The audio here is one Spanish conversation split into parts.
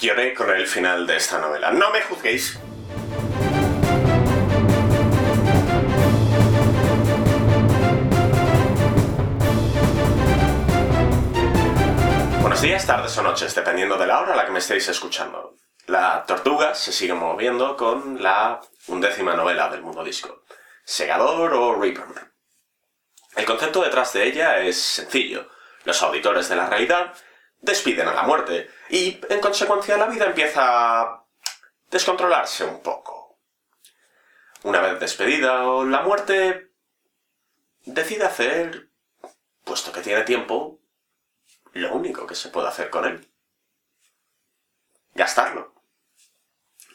lloré con el final de esta novela. No me juzguéis. Buenos días, tardes o noches, dependiendo de la hora a la que me estéis escuchando. La tortuga se sigue moviendo con la undécima novela del mundo disco, Segador o Reaper. El concepto detrás de ella es sencillo. Los auditores de la realidad despiden a la muerte y, en consecuencia, la vida empieza a descontrolarse un poco. Una vez despedida, la muerte decide hacer, puesto que tiene tiempo, lo único que se puede hacer con él. Gastarlo.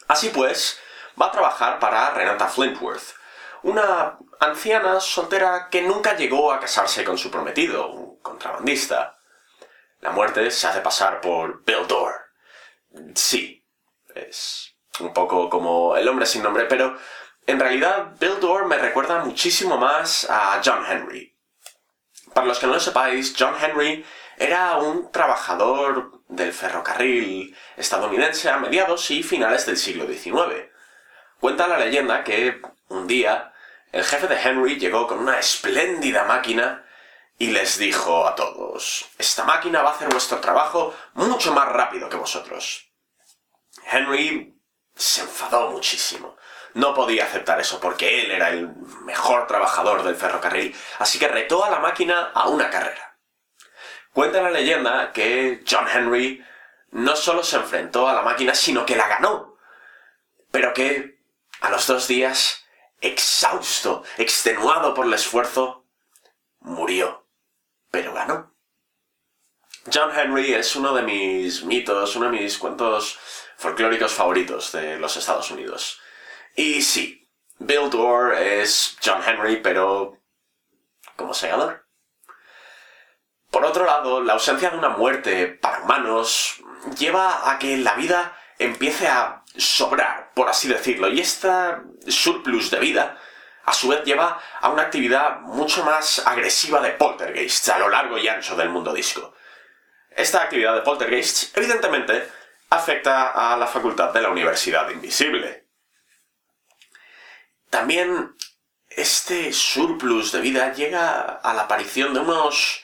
Así pues, va a trabajar para Renata Flintworth, una anciana soltera que nunca llegó a casarse con su prometido, un contrabandista. La muerte se hace pasar por Bill Dorr. Sí, es un poco como el hombre sin nombre, pero en realidad Bill Dorr me recuerda muchísimo más a John Henry. Para los que no lo sepáis, John Henry era un trabajador del ferrocarril estadounidense a mediados y finales del siglo XIX. Cuenta la leyenda que un día el jefe de Henry llegó con una espléndida máquina y les dijo a todos, esta máquina va a hacer vuestro trabajo mucho más rápido que vosotros. Henry se enfadó muchísimo. No podía aceptar eso porque él era el mejor trabajador del ferrocarril, así que retó a la máquina a una carrera. Cuenta la leyenda que John Henry no solo se enfrentó a la máquina, sino que la ganó. Pero que a los dos días, exhausto, extenuado por el esfuerzo, murió. John Henry es uno de mis mitos, uno de mis cuentos folclóricos favoritos de los Estados Unidos. Y sí, Bill Dorr es John Henry, pero como segador. Por otro lado, la ausencia de una muerte para humanos lleva a que la vida empiece a sobrar, por así decirlo, y esta surplus de vida a su vez lleva a una actividad mucho más agresiva de poltergeists a lo largo y ancho del mundo disco. Esta actividad de poltergeists, evidentemente, afecta a la facultad de la Universidad Invisible. También este surplus de vida llega a la aparición de unos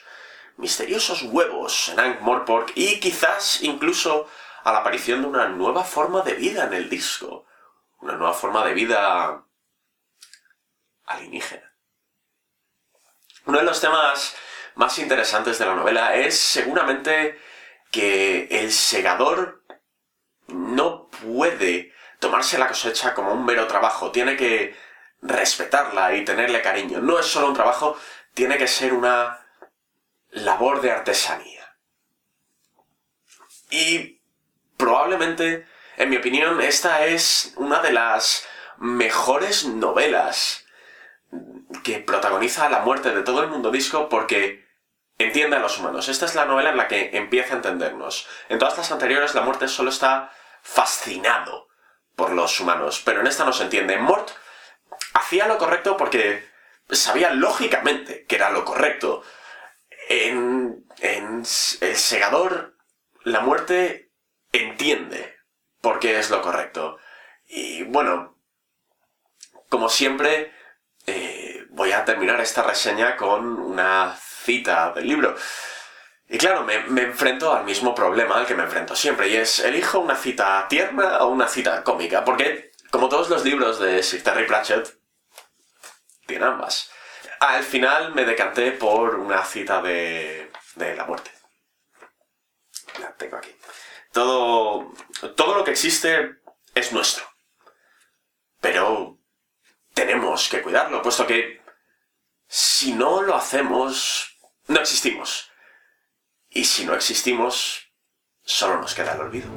misteriosos huevos en Ankh-Morpork y quizás incluso a la aparición de una nueva forma de vida en el disco. Una nueva forma de vida alienígena. Uno de los temas más interesantes de la novela es seguramente que el segador no puede tomarse la cosecha como un mero trabajo, tiene que respetarla y tenerle cariño. No es solo un trabajo, tiene que ser una labor de artesanía. Y probablemente, en mi opinión, esta es una de las mejores novelas que protagoniza la muerte de todo el mundo disco porque entiende a los humanos. Esta es la novela en la que empieza a entendernos. En todas las anteriores la muerte solo está fascinado por los humanos, pero en esta no se entiende. Mort hacía lo correcto porque sabía lógicamente que era lo correcto. En, en El Segador, la muerte entiende por qué es lo correcto. Y bueno, como siempre, voy a terminar esta reseña con una cita del libro. Y claro, me, enfrento al mismo problema al que me enfrento siempre, y es, ¿elijo una cita tierna o una cita cómica? Porque, como todos los libros de Sir Terry Pratchett, tiene ambas. Al final me decanté por una cita de, de la muerte. La tengo aquí. Todo, todo lo que existe es nuestro. Pero tenemos que cuidarlo, puesto que si no lo hacemos, no existimos. Y si no existimos, solo nos queda el olvido.